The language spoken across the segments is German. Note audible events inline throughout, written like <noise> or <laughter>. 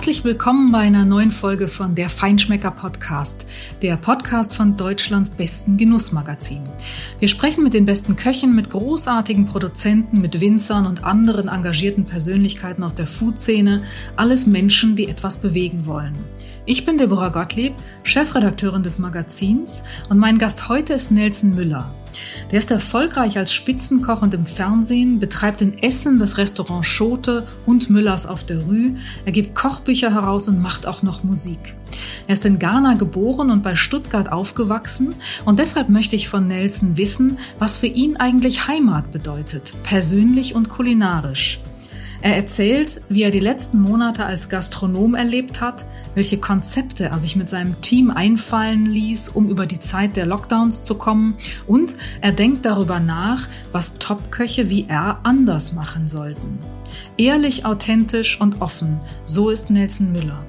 Herzlich willkommen bei einer neuen Folge von der Feinschmecker Podcast, der Podcast von Deutschlands besten Genussmagazin. Wir sprechen mit den besten Köchen, mit großartigen Produzenten, mit Winzern und anderen engagierten Persönlichkeiten aus der Food-Szene, alles Menschen, die etwas bewegen wollen. Ich bin Deborah Gottlieb, Chefredakteurin des Magazins und mein Gast heute ist Nelson Müller. Der ist erfolgreich als Spitzenkoch und im Fernsehen, betreibt in Essen das Restaurant Schote und Müllers auf der Rue. Er gibt Kochbücher heraus und macht auch noch Musik. Er ist in Ghana geboren und bei Stuttgart aufgewachsen und deshalb möchte ich von Nelson wissen, was für ihn eigentlich Heimat bedeutet, persönlich und kulinarisch. Er erzählt, wie er die letzten Monate als Gastronom erlebt hat, welche Konzepte er sich mit seinem Team einfallen ließ, um über die Zeit der Lockdowns zu kommen und er denkt darüber nach, was Topköche wie er anders machen sollten. Ehrlich, authentisch und offen, so ist Nelson Müller.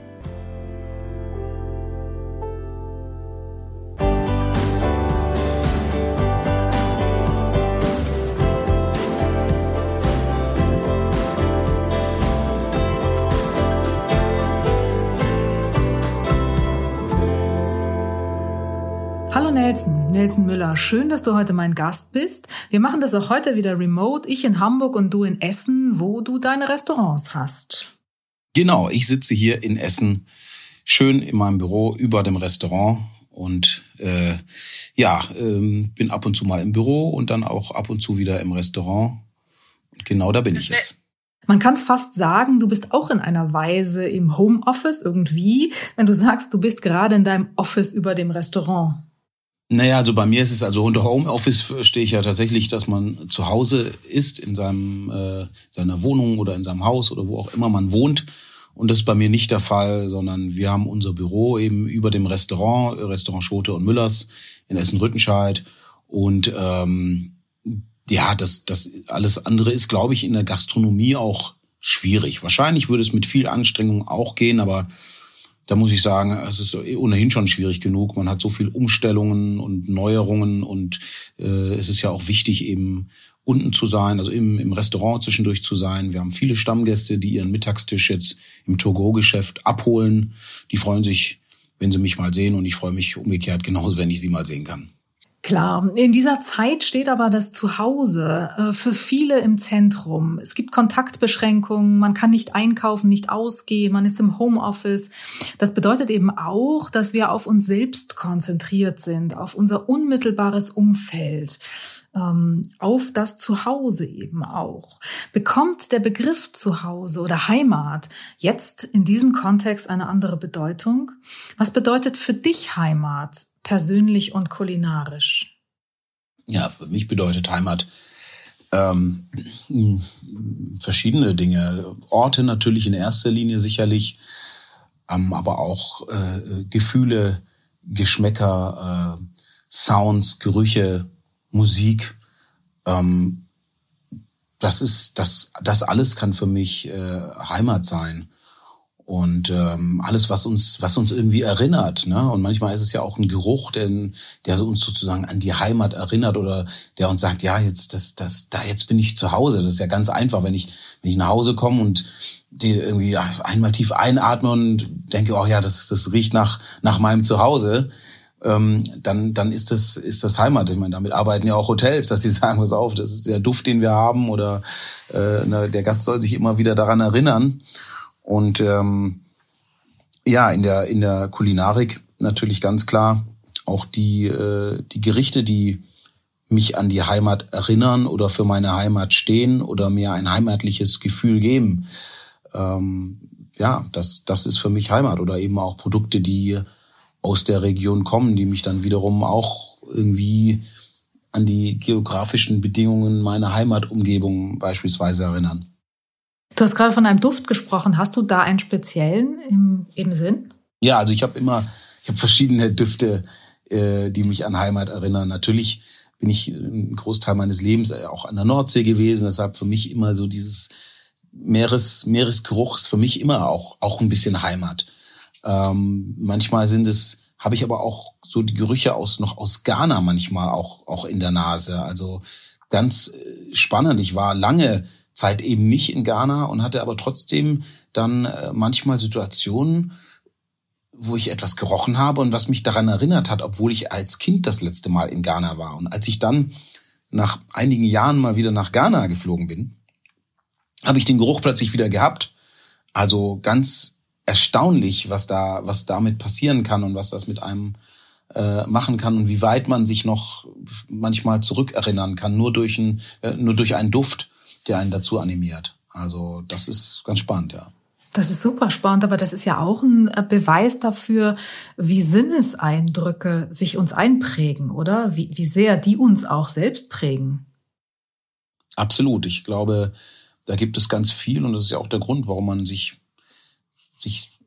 Nelson, Nelson Müller, schön, dass du heute mein Gast bist. Wir machen das auch heute wieder remote. Ich in Hamburg und du in Essen, wo du deine Restaurants hast. Genau, ich sitze hier in Essen, schön in meinem Büro über dem Restaurant und äh, ja, ähm, bin ab und zu mal im Büro und dann auch ab und zu wieder im Restaurant. Und genau da bin ich jetzt. Man kann fast sagen, du bist auch in einer Weise im Homeoffice irgendwie, wenn du sagst, du bist gerade in deinem Office über dem Restaurant. Naja, also bei mir ist es, also unter Homeoffice verstehe ich ja tatsächlich, dass man zu Hause ist, in seinem, äh, seiner Wohnung oder in seinem Haus oder wo auch immer man wohnt. Und das ist bei mir nicht der Fall, sondern wir haben unser Büro eben über dem Restaurant, Restaurant Schote und Müllers in Essen-Rüttenscheid. Und ähm, ja, das, das alles andere ist, glaube ich, in der Gastronomie auch schwierig. Wahrscheinlich würde es mit viel Anstrengung auch gehen, aber da muss ich sagen, es ist ohnehin schon schwierig genug. Man hat so viel Umstellungen und Neuerungen und äh, es ist ja auch wichtig, eben unten zu sein, also im, im Restaurant zwischendurch zu sein. Wir haben viele Stammgäste, die ihren Mittagstisch jetzt im Togo-Geschäft abholen. Die freuen sich, wenn sie mich mal sehen und ich freue mich umgekehrt genauso, wenn ich sie mal sehen kann. Klar, in dieser Zeit steht aber das Zuhause äh, für viele im Zentrum. Es gibt Kontaktbeschränkungen, man kann nicht einkaufen, nicht ausgehen, man ist im Homeoffice. Das bedeutet eben auch, dass wir auf uns selbst konzentriert sind, auf unser unmittelbares Umfeld ähm, auf das Zuhause eben auch. Bekommt der Begriff Zuhause oder Heimat jetzt in diesem Kontext eine andere Bedeutung? Was bedeutet für dich Heimat? Persönlich und kulinarisch? Ja, für mich bedeutet Heimat ähm, verschiedene Dinge. Orte natürlich in erster Linie sicherlich, ähm, aber auch äh, Gefühle, Geschmäcker, äh, Sounds, Gerüche, Musik. Ähm, das ist das, das alles kann für mich äh, Heimat sein und ähm, alles, was uns, was uns irgendwie erinnert. Ne? Und manchmal ist es ja auch ein Geruch, den, der uns sozusagen an die Heimat erinnert oder der uns sagt, ja, jetzt, das, das, da jetzt bin ich zu Hause. Das ist ja ganz einfach, wenn ich, wenn ich nach Hause komme und die irgendwie einmal tief einatme und denke, oh ja, das, das riecht nach, nach meinem Zuhause. Ähm, dann, dann ist das, ist das Heimat. Ich meine, damit arbeiten ja auch Hotels, dass sie <laughs> sagen, pass auf, das ist der Duft, den wir haben oder äh, ne, der Gast soll sich immer wieder daran erinnern. Und ähm, ja, in der, in der Kulinarik natürlich ganz klar auch die, äh, die Gerichte, die mich an die Heimat erinnern oder für meine Heimat stehen oder mir ein heimatliches Gefühl geben. Ähm, ja, das, das ist für mich Heimat oder eben auch Produkte, die aus der Region kommen, die mich dann wiederum auch irgendwie an die geografischen Bedingungen meiner Heimatumgebung beispielsweise erinnern. Du hast gerade von einem Duft gesprochen. Hast du da einen speziellen im, im Sinn? Ja, also ich habe immer, ich habe verschiedene Düfte, äh, die mich an Heimat erinnern. Natürlich bin ich einen Großteil meines Lebens äh, auch an der Nordsee gewesen. Deshalb für mich immer so dieses Meeres, Meeresgeruch ist für mich immer auch, auch ein bisschen Heimat. Ähm, manchmal sind es, habe ich aber auch so die Gerüche aus, noch aus Ghana manchmal auch, auch in der Nase. Also ganz äh, spannend. Ich war lange Zeit eben nicht in Ghana und hatte aber trotzdem dann äh, manchmal Situationen, wo ich etwas gerochen habe und was mich daran erinnert hat, obwohl ich als Kind das letzte Mal in Ghana war. Und als ich dann nach einigen Jahren mal wieder nach Ghana geflogen bin, habe ich den Geruch plötzlich wieder gehabt. Also ganz erstaunlich, was da, was damit passieren kann und was das mit einem äh, machen kann und wie weit man sich noch manchmal zurückerinnern kann, nur durch, ein, äh, nur durch einen Duft, der einen dazu animiert. Also das ist ganz spannend, ja. Das ist super spannend, aber das ist ja auch ein äh, Beweis dafür, wie Sinneseindrücke sich uns einprägen, oder? Wie, wie sehr die uns auch selbst prägen. Absolut. Ich glaube, da gibt es ganz viel und das ist ja auch der Grund, warum man sich, sich,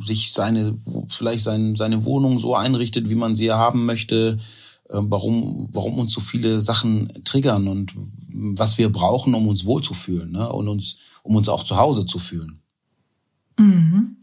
sich seine, vielleicht sein, seine Wohnung so einrichtet, wie man sie haben möchte, warum, warum uns so viele Sachen triggern und was wir brauchen, um uns wohlzufühlen ne? und uns, um uns auch zu Hause zu fühlen. Mhm.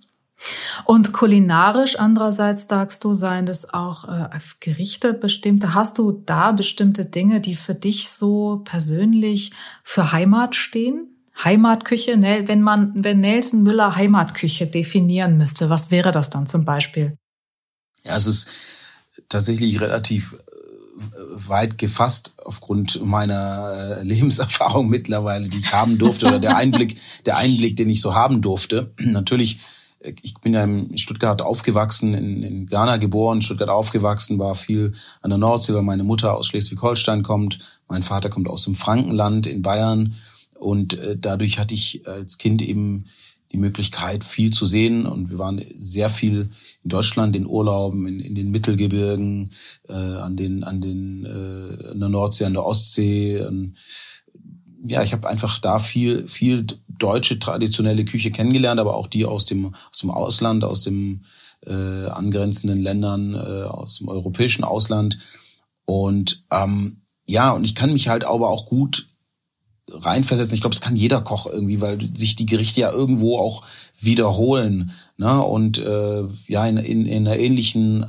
Und kulinarisch andererseits sagst du, seien das auch äh, Gerichte bestimmte. Hast du da bestimmte Dinge, die für dich so persönlich für Heimat stehen? Heimatküche, wenn man, wenn Nelson Müller Heimatküche definieren müsste, was wäre das dann zum Beispiel? Ja, es ist tatsächlich relativ weit gefasst aufgrund meiner äh, Lebenserfahrung <laughs> mittlerweile, die ich haben durfte oder der Einblick, der Einblick, den ich so haben durfte. <clears throat> Natürlich, äh, ich bin ja in Stuttgart aufgewachsen, in, in Ghana geboren, Stuttgart aufgewachsen, war viel an der Nordsee, weil meine Mutter aus Schleswig-Holstein kommt, mein Vater kommt aus dem Frankenland in Bayern und äh, dadurch hatte ich als Kind eben die Möglichkeit, viel zu sehen. Und wir waren sehr viel in Deutschland in Urlauben, in, in den Mittelgebirgen, äh, an den, an den, äh, an der Nordsee, an der Ostsee. Und, ja, ich habe einfach da viel, viel deutsche traditionelle Küche kennengelernt, aber auch die aus dem, aus dem Ausland, aus dem äh, angrenzenden Ländern, äh, aus dem europäischen Ausland. Und ähm, ja, und ich kann mich halt aber auch gut reinversetzen. Ich glaube, das kann jeder Koch irgendwie, weil sich die Gerichte ja irgendwo auch wiederholen ne? und äh, ja in, in, in einer ähnlichen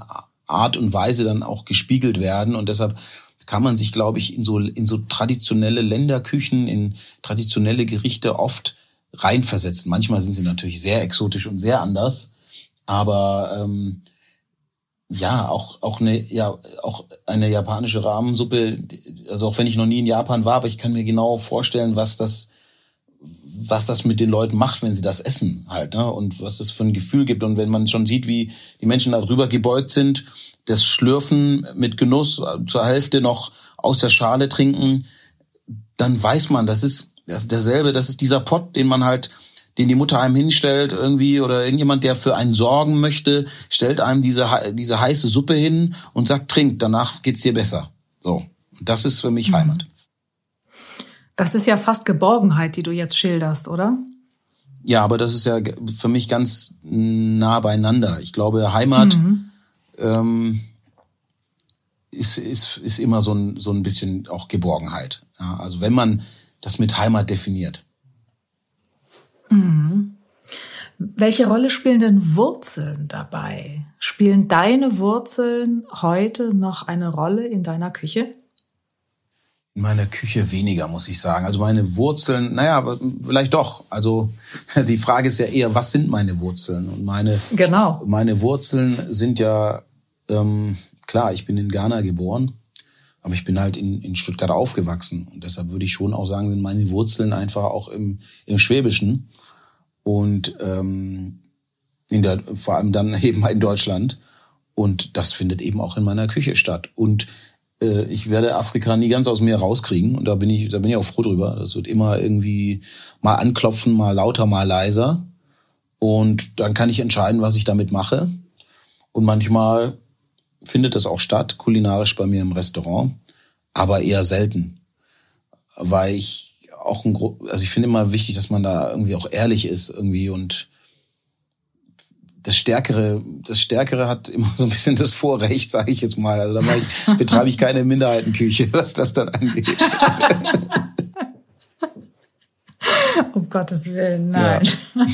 Art und Weise dann auch gespiegelt werden. Und deshalb kann man sich, glaube ich, in so, in so traditionelle Länderküchen, in traditionelle Gerichte oft reinversetzen. Manchmal sind sie natürlich sehr exotisch und sehr anders, aber ähm, ja, auch, auch eine, ja, auch eine japanische Rahmensuppe, also auch wenn ich noch nie in Japan war, aber ich kann mir genau vorstellen, was das, was das mit den Leuten macht, wenn sie das essen halt, ne? Und was das für ein Gefühl gibt. Und wenn man schon sieht, wie die Menschen da drüber gebeugt sind, das Schlürfen mit Genuss zur Hälfte noch aus der Schale trinken, dann weiß man, das ist, das ist derselbe, das ist dieser Pott, den man halt den die Mutter einem hinstellt irgendwie oder irgendjemand, der für einen sorgen möchte, stellt einem diese, diese heiße Suppe hin und sagt, trink, danach geht's dir besser. So. Das ist für mich mhm. Heimat. Das ist ja fast Geborgenheit, die du jetzt schilderst, oder? Ja, aber das ist ja für mich ganz nah beieinander. Ich glaube, Heimat mhm. ähm, ist, ist, ist immer so ein, so ein bisschen auch Geborgenheit. Ja, also wenn man das mit Heimat definiert. Mhm. Welche Rolle spielen denn Wurzeln dabei? Spielen deine Wurzeln heute noch eine Rolle in deiner Küche? In meiner Küche weniger, muss ich sagen. Also meine Wurzeln, naja, vielleicht doch. Also <laughs> die Frage ist ja eher, was sind meine Wurzeln? Und meine, genau. meine Wurzeln sind ja, ähm, klar, ich bin in Ghana geboren, aber ich bin halt in, in Stuttgart aufgewachsen. Und deshalb würde ich schon auch sagen, sind meine Wurzeln einfach auch im, im Schwäbischen und ähm, in der, vor allem dann <laughs> eben in Deutschland. Und das findet eben auch in meiner Küche statt. Und äh, ich werde Afrika nie ganz aus mir rauskriegen. Und da bin ich, da bin ich auch froh drüber. Das wird immer irgendwie mal anklopfen, mal lauter, mal leiser. Und dann kann ich entscheiden, was ich damit mache. Und manchmal findet das auch statt, kulinarisch bei mir im Restaurant, aber eher selten. Weil ich auch ein, also ich finde immer wichtig, dass man da irgendwie auch ehrlich ist irgendwie und das Stärkere, das Stärkere hat immer so ein bisschen das Vorrecht, sage ich jetzt mal. Also da ich, <laughs> betreibe ich keine Minderheitenküche, was das dann angeht. <laughs> <laughs> um Gottes Willen, nein. Ja.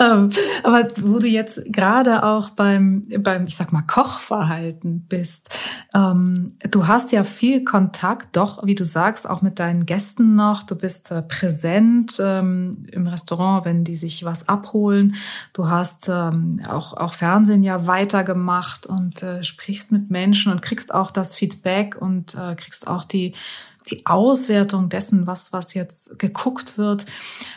<laughs> ähm, aber wo du jetzt gerade auch beim, beim, ich sag mal, Kochverhalten bist, Ähm, du hast ja viel Kontakt, doch, wie du sagst, auch mit deinen Gästen noch. Du bist äh, präsent ähm, im Restaurant, wenn die sich was abholen. Du hast ähm, auch, auch Fernsehen ja weitergemacht und äh, sprichst mit Menschen und kriegst auch das Feedback und äh, kriegst auch die die Auswertung dessen, was, was jetzt geguckt wird.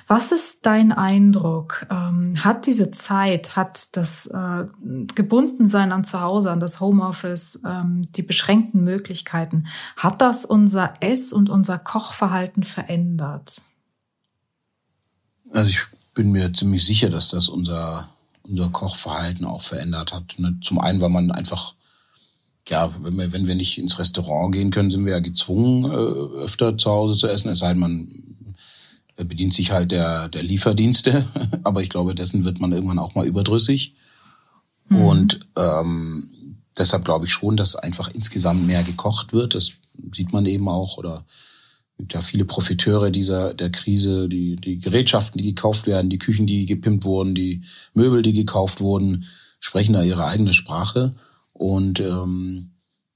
Was ist dein Eindruck? Ähm, hat diese Zeit, hat das äh, Gebundensein an zu Hause, an das Homeoffice, ähm, die beschränkten Möglichkeiten, hat das unser Ess- und unser Kochverhalten verändert? Also ich bin mir ziemlich sicher, dass das unser, unser Kochverhalten auch verändert hat. Ne, zum einen, weil man einfach ja, wenn wir, wenn wir nicht ins Restaurant gehen können, sind wir ja gezwungen, äh, öfter zu Hause zu essen. Es sei denn, man bedient sich halt der, der Lieferdienste. <laughs> Aber ich glaube, dessen wird man irgendwann auch mal überdrüssig. Mhm. Und ähm, deshalb glaube ich schon, dass einfach insgesamt mehr gekocht wird. Das sieht man eben auch. Oder gibt ja viele Profiteure dieser der Krise, die, die Gerätschaften, die gekauft werden, die Küchen, die gepimpt wurden, die Möbel, die gekauft wurden, sprechen da ihre eigene Sprache. Und ähm,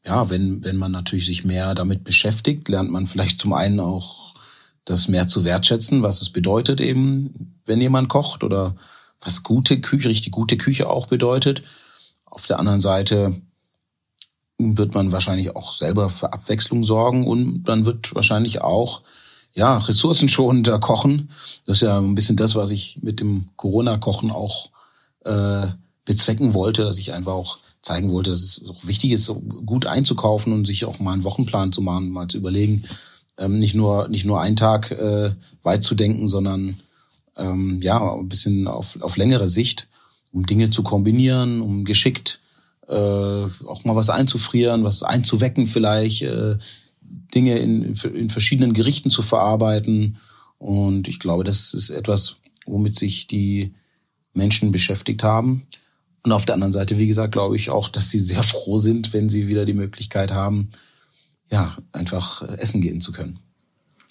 ja, wenn, wenn man natürlich sich mehr damit beschäftigt, lernt man vielleicht zum einen auch das mehr zu wertschätzen, was es bedeutet eben, wenn jemand kocht oder was gute Küche, richtig gute Küche auch bedeutet. Auf der anderen Seite wird man wahrscheinlich auch selber für Abwechslung sorgen und dann wird wahrscheinlich auch ja ressourcenschonender kochen. Das ist ja ein bisschen das, was ich mit dem Corona-Kochen auch äh, bezwecken wollte, dass ich einfach auch zeigen wollte, dass es auch wichtig ist, gut einzukaufen und sich auch mal einen Wochenplan zu machen, mal zu überlegen, ähm, nicht nur nicht nur einen Tag äh, weit zu denken, sondern ähm, ja ein bisschen auf, auf längere Sicht, um Dinge zu kombinieren, um geschickt äh, auch mal was einzufrieren, was einzuwecken vielleicht, äh, Dinge in, in verschiedenen Gerichten zu verarbeiten. Und ich glaube, das ist etwas, womit sich die Menschen beschäftigt haben. Und auf der anderen Seite, wie gesagt, glaube ich auch, dass sie sehr froh sind, wenn sie wieder die Möglichkeit haben, ja, einfach äh, essen gehen zu können.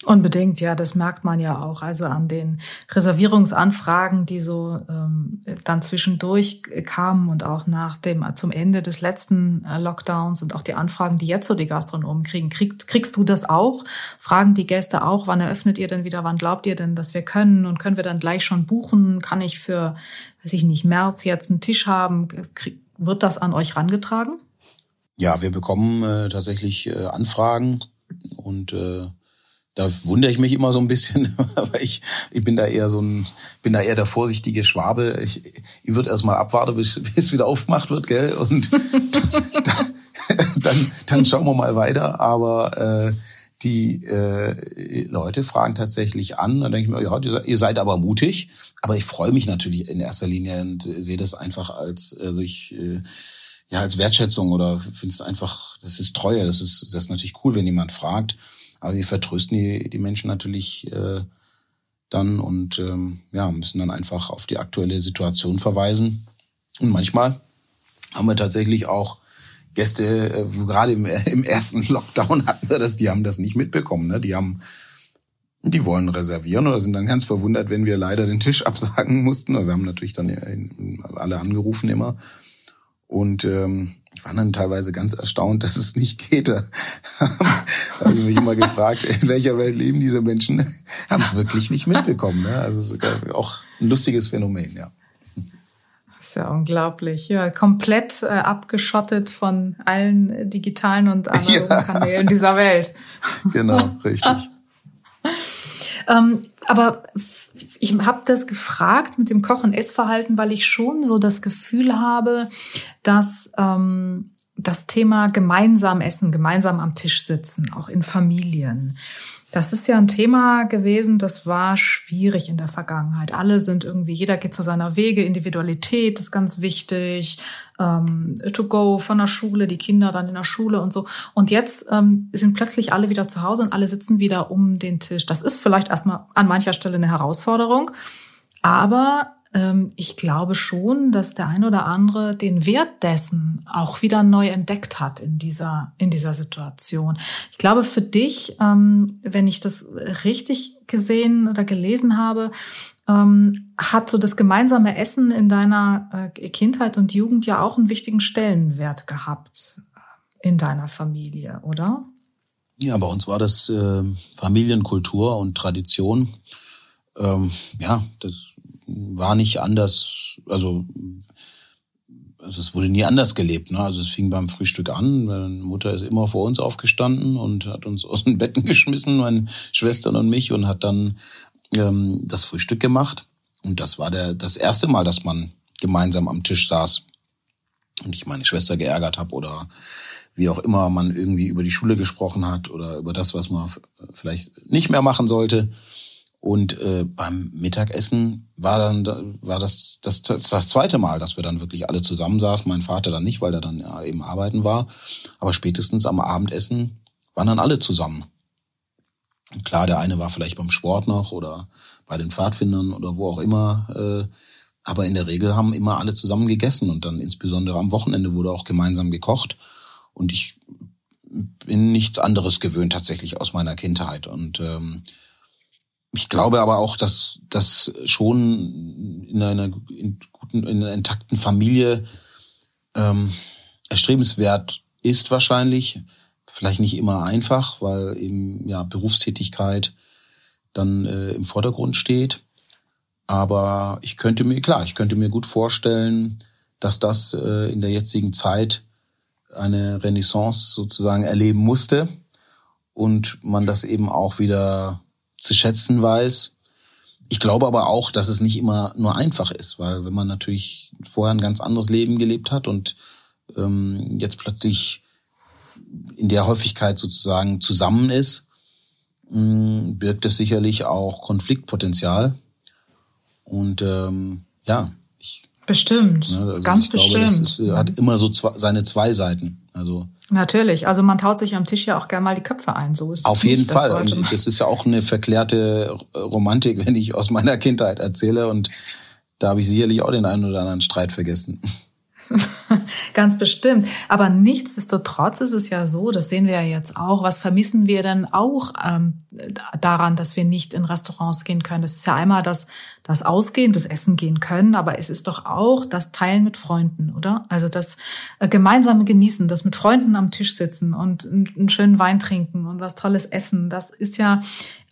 Unbedingt, ja, das merkt man ja auch. Also an den Reservierungsanfragen, die so ähm, dann zwischendurch kamen und auch nach dem zum Ende des letzten äh, Lockdowns und auch die Anfragen, die jetzt so die Gastronomen kriegen. Krieg, kriegst du das auch? Fragen die Gäste auch, wann eröffnet ihr denn wieder? Wann glaubt ihr denn, dass wir können? Und können wir dann gleich schon buchen? Kann ich für, weiß ich nicht, März jetzt einen Tisch haben? Krieg, wird das an euch rangetragen? Ja, wir bekommen äh, tatsächlich äh, Anfragen und äh, da wundere ich mich immer so ein bisschen, <laughs> aber ich, ich bin da eher so ein, bin da eher der vorsichtige Schwabe. Ich, ich würde erst mal abwarten, bis, <laughs> bis es wieder aufgemacht wird, gell? Und <laughs> dann, dann schauen wir mal weiter. Aber äh, die äh, Leute fragen tatsächlich an. Dann denke ich mir, ja, ihr seid aber mutig. Aber ich freue mich natürlich in erster Linie und sehe das einfach als, also ich, äh, ja, als Wertschätzung oder finde es einfach, das ist Treue. Das ist, das ist natürlich cool, wenn jemand fragt. Aber wir vertrösten die, die Menschen natürlich äh, dann und ähm, ja, müssen dann einfach auf die aktuelle Situation verweisen. Und manchmal haben wir tatsächlich auch Gäste, äh, gerade im, <laughs> im ersten Lockdown hatten wir das, die haben das nicht mitbekommen. Ne? Die haben die wollen reservieren oder sind dann ganz verwundert, wenn wir leider den Tisch <laughs> absagen mussten. Wir haben natürlich dann alle angerufen immer. Und ähm, ich war dann teilweise ganz erstaunt, dass es nicht geht. Da <laughs> habe ich mich immer gefragt, in welcher Welt leben diese Menschen? Haben es wirklich nicht mitbekommen. Ne? Also es ist auch ein lustiges Phänomen, ja. Das ist ja unglaublich. Ja, komplett äh, abgeschottet von allen digitalen und analogen <laughs> ja. Kanälen dieser Welt. Genau, richtig. <laughs> ähm, aber ich habe das gefragt mit dem Koch- und Essverhalten, weil ich schon so das Gefühl habe, dass ähm, das Thema gemeinsam essen, gemeinsam am Tisch sitzen, auch in Familien, das ist ja ein Thema gewesen, das war schwierig in der Vergangenheit. Alle sind irgendwie, jeder geht zu seiner Wege, Individualität ist ganz wichtig, ähm, to go von der Schule, die Kinder dann in der Schule und so. Und jetzt ähm, sind plötzlich alle wieder zu Hause und alle sitzen wieder um den Tisch. Das ist vielleicht erstmal an mancher Stelle eine Herausforderung, aber ich glaube schon, dass der ein oder andere den Wert dessen auch wieder neu entdeckt hat in dieser, in dieser Situation. Ich glaube, für dich, ähm, wenn ich das richtig gesehen oder gelesen habe, ähm, hat so das gemeinsame Essen in deiner äh, Kindheit und Jugend ja auch einen wichtigen Stellenwert gehabt. in deiner Familie, oder? Ja, bei uns war das äh, Familienkultur und Tradition. Ähm, ja, das war nicht anders, also, also es wurde nie anders gelebt. Ne? Also es fing beim Frühstück an. Meine Mutter ist immer vor uns aufgestanden und hat uns <laughs> aus den Betten geschmissen, meine Schwestern und mich, und hat dann ähm, das Frühstück gemacht. Und das war der, das erste Mal, dass man gemeinsam am Tisch saß und ich meine Schwester geärgert habe oder wie auch immer man irgendwie über die Schule gesprochen hat oder über das, was man vielleicht nicht mehr machen sollte. Und äh, beim Mittagessen war dann war das, das das das zweite Mal, dass wir dann wirklich alle zusammensaßen. Mein Vater dann nicht, weil er dann ja eben arbeiten war. Aber spätestens am Abendessen waren dann alle zusammen. Und klar, der eine war vielleicht beim Sport noch oder bei den Pfadfindern oder wo auch immer. Äh, aber in der Regel haben immer alle zusammen gegessen und dann insbesondere am Wochenende wurde auch gemeinsam gekocht. Und ich bin nichts anderes gewöhnt tatsächlich aus meiner Kindheit. Und ähm, ich glaube aber auch, dass das schon in einer in guten, in einer intakten Familie ähm, erstrebenswert ist wahrscheinlich. Vielleicht nicht immer einfach, weil eben ja Berufstätigkeit dann äh, im Vordergrund steht. Aber ich könnte mir, klar, ich könnte mir gut vorstellen, dass das äh, in der jetzigen Zeit eine Renaissance sozusagen erleben musste und man das eben auch wieder zu schätzen weiß. Ich glaube aber auch, dass es nicht immer nur einfach ist, weil wenn man natürlich vorher ein ganz anderes Leben gelebt hat und ähm, jetzt plötzlich in der Häufigkeit sozusagen zusammen ist, mh, birgt es sicherlich auch Konfliktpotenzial. Und ähm, ja, Bestimmt, ne, also ganz glaube, bestimmt. Das ist, hat immer so zwei, seine zwei Seiten. Also Natürlich, also man taut sich am Tisch ja auch gerne mal die Köpfe ein, so ist es. Auf jeden Fall. Und das ist ja auch eine verklärte Romantik, wenn ich aus meiner Kindheit erzähle. Und da habe ich sicherlich auch den einen oder anderen Streit vergessen. <laughs> Ganz bestimmt. Aber nichtsdestotrotz ist es ja so, das sehen wir ja jetzt auch, was vermissen wir denn auch ähm, daran, dass wir nicht in Restaurants gehen können? Das ist ja einmal das, das Ausgehen, das Essen gehen können, aber es ist doch auch das Teilen mit Freunden, oder? Also das äh, gemeinsame Genießen, das mit Freunden am Tisch sitzen und einen schönen Wein trinken und was Tolles essen, das ist ja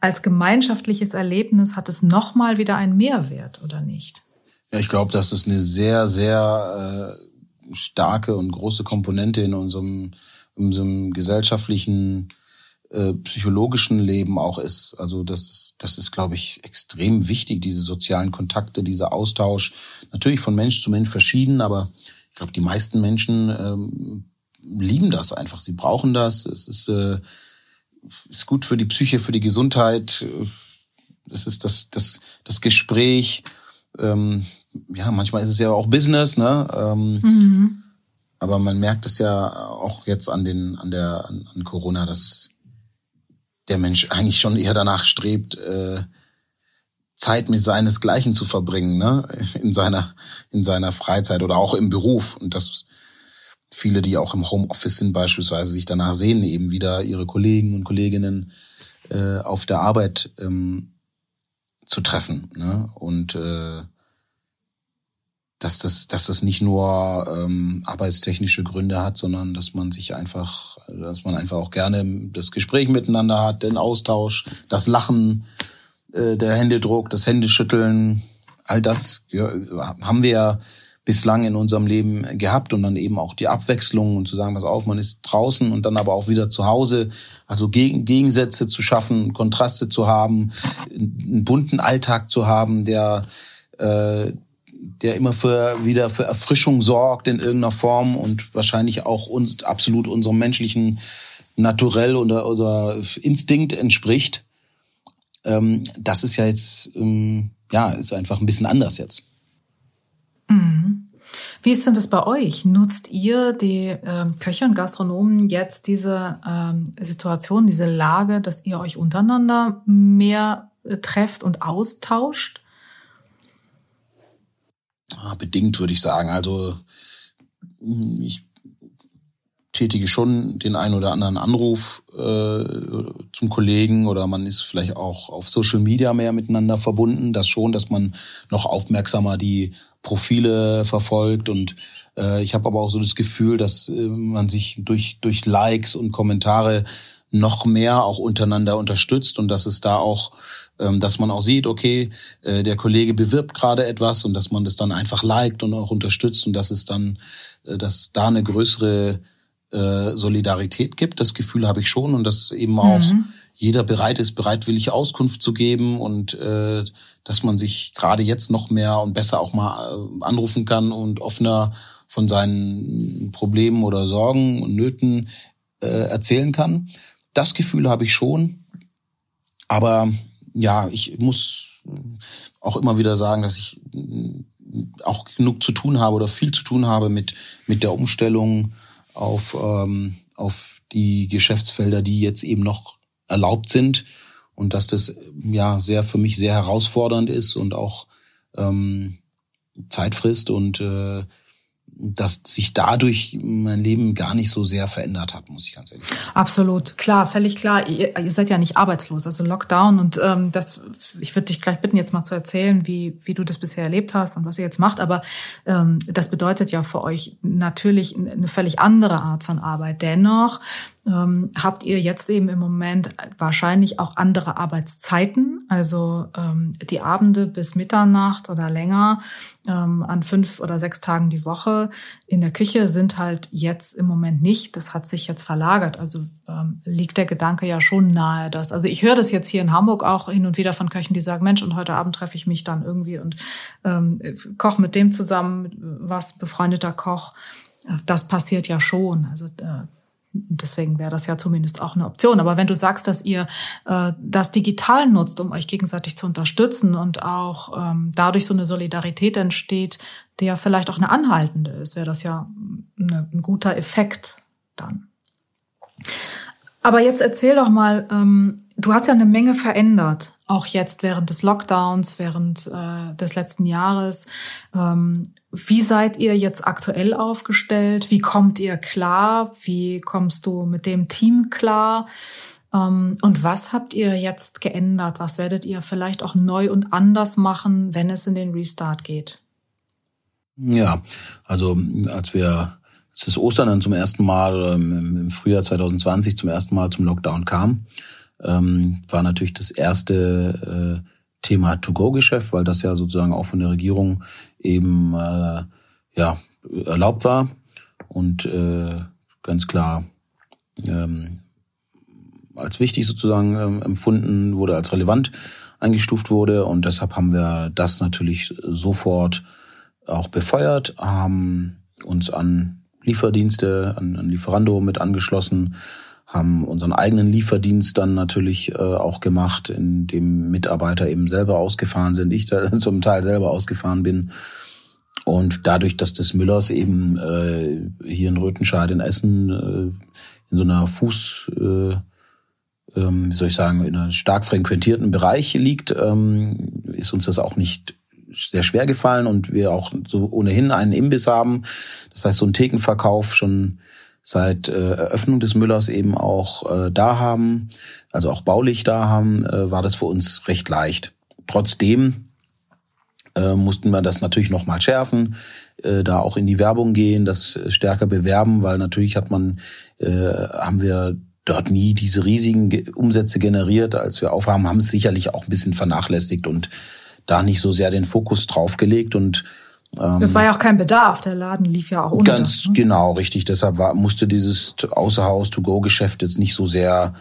als gemeinschaftliches Erlebnis hat es nochmal wieder einen Mehrwert, oder nicht? Ja, ich glaube, das ist eine sehr, sehr äh starke und große Komponente in unserem, in unserem gesellschaftlichen, äh, psychologischen Leben auch ist. Also das ist, das ist, glaube ich, extrem wichtig, diese sozialen Kontakte, dieser Austausch. Natürlich von Mensch zu Mensch verschieden, aber ich glaube, die meisten Menschen ähm, lieben das einfach. Sie brauchen das. Es ist, äh, ist gut für die Psyche, für die Gesundheit. Es ist das, das, das Gespräch. Ähm, ja, manchmal ist es ja auch Business, ne? Ähm, mhm. Aber man merkt es ja auch jetzt an den, an der, an, an Corona, dass der Mensch eigentlich schon eher danach strebt, äh, Zeit mit seinesgleichen zu verbringen, ne? <laughs> In seiner, in seiner Freizeit oder auch im Beruf. Und dass viele, die auch im Homeoffice sind, beispielsweise sich danach sehen, eben wieder ihre Kollegen und Kolleginnen äh, auf der Arbeit ähm, zu treffen. Ne? Und äh, dass das, dass das nicht nur ähm, arbeitstechnische Gründe hat, sondern dass man sich einfach, dass man einfach auch gerne das Gespräch miteinander hat, den Austausch, das Lachen, äh, der Händedruck, das Händeschütteln, all das ja, haben wir ja bislang in unserem Leben gehabt und dann eben auch die Abwechslung und zu sagen, pass auf, man ist draußen und dann aber auch wieder zu Hause, also Gegensätze zu schaffen, Kontraste zu haben, einen bunten Alltag zu haben, der äh, der immer für wieder für Erfrischung sorgt in irgendeiner Form und wahrscheinlich auch uns absolut unserem menschlichen Naturell oder, oder Instinkt entspricht. Ähm, das ist ja jetzt ähm, ja ist einfach ein bisschen anders jetzt. Mhm. Wie ist denn das bei euch? Nutzt ihr, die äh, Köche und Gastronomen, jetzt diese ähm, Situation, diese Lage, dass ihr euch untereinander mehr äh, trefft und austauscht? Ah, bedingt, würde ich sagen. Also ich tätige schon den einen oder anderen Anruf äh, zum Kollegen oder man ist vielleicht auch auf Social Media mehr miteinander verbunden. Das schon, dass man noch aufmerksamer die Profile verfolgt und äh, ich habe aber auch so das Gefühl, dass äh, man sich durch durch Likes und Kommentare noch mehr auch untereinander unterstützt und dass es da auch, dass man auch sieht, okay, äh, der Kollege bewirbt gerade etwas und dass man das dann einfach liked und auch unterstützt und dass es dann, äh, dass da eine größere äh, Solidarität gibt. Das Gefühl habe ich schon und dass eben auch mhm. jeder bereit ist, bereitwillig Auskunft zu geben und äh, dass man sich gerade jetzt noch mehr und besser auch mal anrufen kann und offener von seinen Problemen oder Sorgen und Nöten äh, erzählen kann. Das Gefühl habe ich schon. Aber ja, ich muss auch immer wieder sagen, dass ich auch genug zu tun habe oder viel zu tun habe mit, mit der Umstellung auf, ähm, auf die Geschäftsfelder, die jetzt eben noch erlaubt sind. Und dass das ja sehr für mich sehr herausfordernd ist und auch ähm, Zeit frisst und äh, dass sich dadurch mein Leben gar nicht so sehr verändert hat, muss ich ganz ehrlich sagen. Absolut, klar, völlig klar. Ihr, ihr seid ja nicht arbeitslos, also Lockdown und ähm, das. Ich würde dich gleich bitten, jetzt mal zu erzählen, wie wie du das bisher erlebt hast und was ihr jetzt macht. Aber ähm, das bedeutet ja für euch natürlich eine völlig andere Art von Arbeit. Dennoch ähm, habt ihr jetzt eben im Moment wahrscheinlich auch andere Arbeitszeiten, also ähm, die Abende bis Mitternacht oder länger ähm, an fünf oder sechs Tagen die Woche in der Küche sind halt jetzt im Moment nicht. Das hat sich jetzt verlagert. Also ähm, liegt der Gedanke ja schon nahe, dass also ich höre das jetzt hier in Hamburg auch hin und wieder von Köchen, die sagen, Mensch, und heute Abend treffe ich mich dann irgendwie und ähm, koche mit dem zusammen, was befreundeter Koch. Das passiert ja schon. Also äh, Deswegen wäre das ja zumindest auch eine Option. Aber wenn du sagst, dass ihr äh, das digital nutzt, um euch gegenseitig zu unterstützen und auch ähm, dadurch so eine Solidarität entsteht, die ja vielleicht auch eine anhaltende ist, wäre das ja eine, ein guter Effekt dann. Aber jetzt erzähl doch mal, ähm, du hast ja eine Menge verändert, auch jetzt während des Lockdowns, während äh, des letzten Jahres. Ähm, wie seid ihr jetzt aktuell aufgestellt? Wie kommt ihr klar? Wie kommst du mit dem Team klar? Ähm, und was habt ihr jetzt geändert? Was werdet ihr vielleicht auch neu und anders machen, wenn es in den Restart geht? Ja, also als wir als das Ostern dann zum ersten Mal im Frühjahr 2020 zum ersten Mal zum Lockdown kam, ähm, war natürlich das erste äh, Thema To-Go-Geschäft, weil das ja sozusagen auch von der Regierung eben äh, ja erlaubt war. Und äh, ganz klar ähm, als wichtig sozusagen ähm, empfunden wurde, als relevant eingestuft wurde. Und deshalb haben wir das natürlich sofort auch befeuert, haben uns an Lieferdienste, an, an Lieferando mit angeschlossen, haben unseren eigenen Lieferdienst dann natürlich äh, auch gemacht, in dem Mitarbeiter eben selber ausgefahren sind, ich da <laughs> zum Teil selber ausgefahren bin. Und dadurch, dass das Müllers eben äh, hier in Röthenscheid in Essen äh, in so einer Fuß, äh, ähm, wie soll ich sagen, in einem stark frequentierten Bereich liegt, ähm, ist uns das auch nicht sehr schwer gefallen und wir auch so ohnehin einen Imbiss haben. Das heißt, so ein Thekenverkauf schon seit äh, Eröffnung des Müllers eben auch äh, da haben, also auch baulich da haben, äh, war das für uns recht leicht. Trotzdem äh, mussten wir das natürlich noch mal schärfen, äh, da auch in die Werbung gehen, das stärker bewerben, weil natürlich hat man, äh, haben wir dort nie diese riesigen Umsätze generiert, als wir aufhaben, haben es sicherlich auch ein bisschen vernachlässigt und da nicht so sehr den Fokus drauf gelegt und es war ja auch kein Bedarf, der Laden lief ja auch ohne Ganz ne? genau, richtig. Deshalb war, musste dieses Außerhaus-to-go-Geschäft jetzt nicht so sehr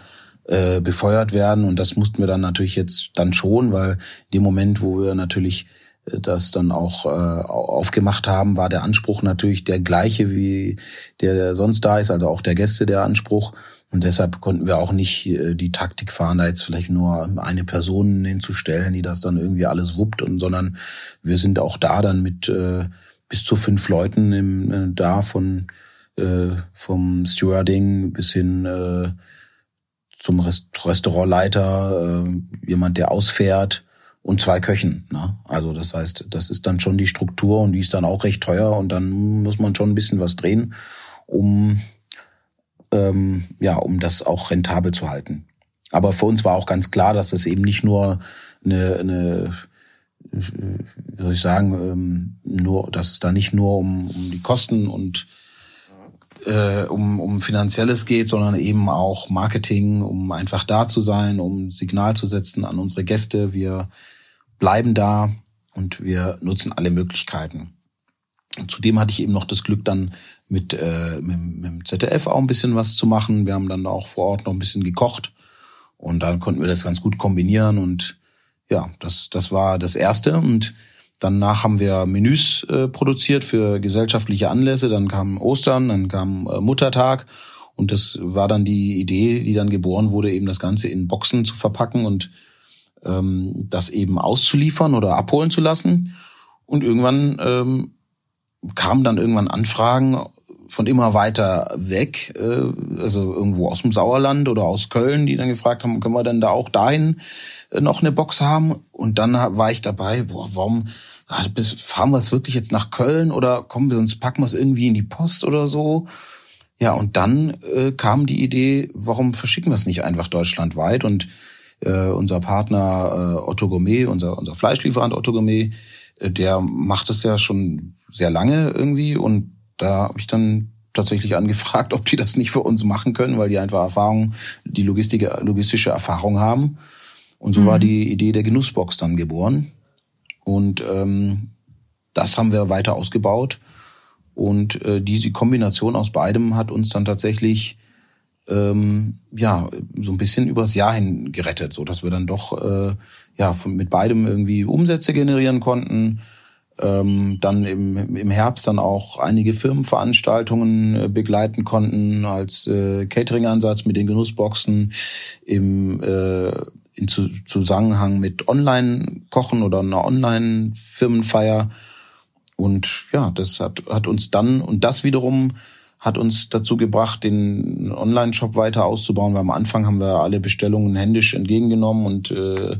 äh, befeuert werden. Und das mussten wir dann natürlich jetzt dann schon, weil in dem Moment, wo wir natürlich äh, das dann auch äh, aufgemacht haben, war der Anspruch natürlich der gleiche, wie der, der sonst da ist, also auch der Gäste der Anspruch. Und deshalb konnten wir auch nicht äh, die Taktik fahren, da jetzt vielleicht nur eine Person hinzustellen, die das dann irgendwie alles wuppt, und sondern wir sind auch da dann mit äh, bis zu fünf Leuten im, äh, da von äh, vom Stewarding bis hin äh, zum Rest Restaurantleiter, äh, jemand, der ausfährt und zwei Köchen. Ne? Also das heißt, das ist dann schon die Struktur und die ist dann auch recht teuer und dann muss man schon ein bisschen was drehen, um ähm, ja, um das auch rentabel zu halten. Aber für uns war auch ganz klar, dass das eben nicht nur eine, eine wie soll ich sagen, ähm, nur, dass es da nicht nur um, um die Kosten und äh, um, um Finanzielles geht, sondern eben auch Marketing, um einfach da zu sein, um Signal zu setzen an unsere Gäste. Wir bleiben da und wir nutzen alle Möglichkeiten. Und zudem hatte ich eben noch das Glück, dann mit, äh, mit, mit dem ZDF auch ein bisschen was zu machen. Wir haben dann auch vor Ort noch ein bisschen gekocht und dann konnten wir das ganz gut kombinieren und ja, das, das war das Erste. Und danach haben wir Menüs äh, produziert für gesellschaftliche Anlässe. Dann kam Ostern, dann kam äh, Muttertag. Und das war dann die Idee, die dann geboren wurde, eben das Ganze in Boxen zu verpacken und ähm, das eben auszuliefern oder abholen zu lassen. Und irgendwann ähm, kamen dann irgendwann Anfragen, von immer weiter weg, äh, also irgendwo aus dem Sauerland oder aus Köln, die dann gefragt haben, können wir denn da auch dahin äh, noch eine Box haben? Und dann war ich dabei, boah, warum fahren wir es wirklich jetzt nach Köln oder kommen wir sonst packen wir es irgendwie in die Post oder so? Ja, und dann äh, kam die Idee, warum verschicken wir es nicht einfach deutschlandweit? Und äh, unser Partner äh, Otto Gourmet, unser, unser Fleischlieferant Otto Gourmet, äh, der macht es ja schon sehr lange irgendwie und da habe ich dann tatsächlich angefragt, <laughs> ob die das nicht für uns machen können, weil die einfach Erfahrung, die Logistik, logistische Erfahrung haben. Und so mhm. war die Idee der Genussbox dann geboren. Und ähm, das haben wir weiter ausgebaut. Und äh, diese Kombination aus beidem hat uns dann tatsächlich ähm, ja so ein bisschen übers Jahr hin gerettet, so dass wir dann doch äh, ja von, mit beidem irgendwie Umsätze generieren konnten ähm, dann im, im Herbst dann auch einige Firmenveranstaltungen äh, begleiten konnten als äh, Catering-Ansatz mit den Genussboxen im äh, in Zusammenhang mit Online-Kochen oder einer Online-Firmenfeier. Und ja, das hat, hat uns dann, und das wiederum hat uns dazu gebracht, den Online-Shop weiter auszubauen, weil am Anfang haben wir alle Bestellungen händisch entgegengenommen und äh,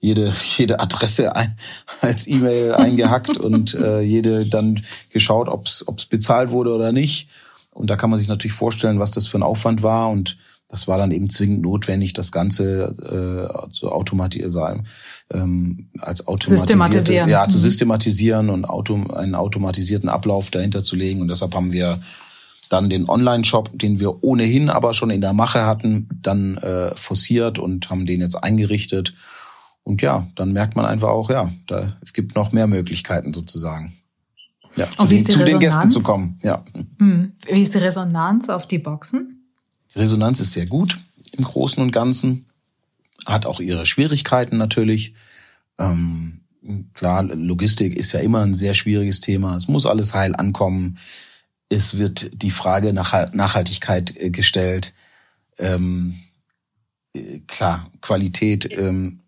jede, jede Adresse ein, als E-Mail eingehackt <laughs> und äh, jede dann geschaut, ob es bezahlt wurde oder nicht. Und da kann man sich natürlich vorstellen, was das für ein Aufwand war. Und das war dann eben zwingend notwendig, das Ganze äh, zu automatisieren, ähm, als automatisierte, ja, zu mhm. systematisieren und auto, einen automatisierten Ablauf dahinter zu legen. Und deshalb haben wir dann den Online-Shop, den wir ohnehin aber schon in der Mache hatten, dann äh, forciert und haben den jetzt eingerichtet und ja, dann merkt man einfach auch, ja, da, es gibt noch mehr Möglichkeiten sozusagen. Ja, zu, den, zu den, Gästen zu kommen. Ja. Hm. Wie ist die Resonanz auf die Boxen? Die Resonanz ist sehr gut im Großen und Ganzen. Hat auch ihre Schwierigkeiten natürlich. Ähm, klar, Logistik ist ja immer ein sehr schwieriges Thema. Es muss alles heil ankommen. Es wird die Frage nach Nachhaltigkeit äh, gestellt. Ähm, äh, klar, Qualität ähm,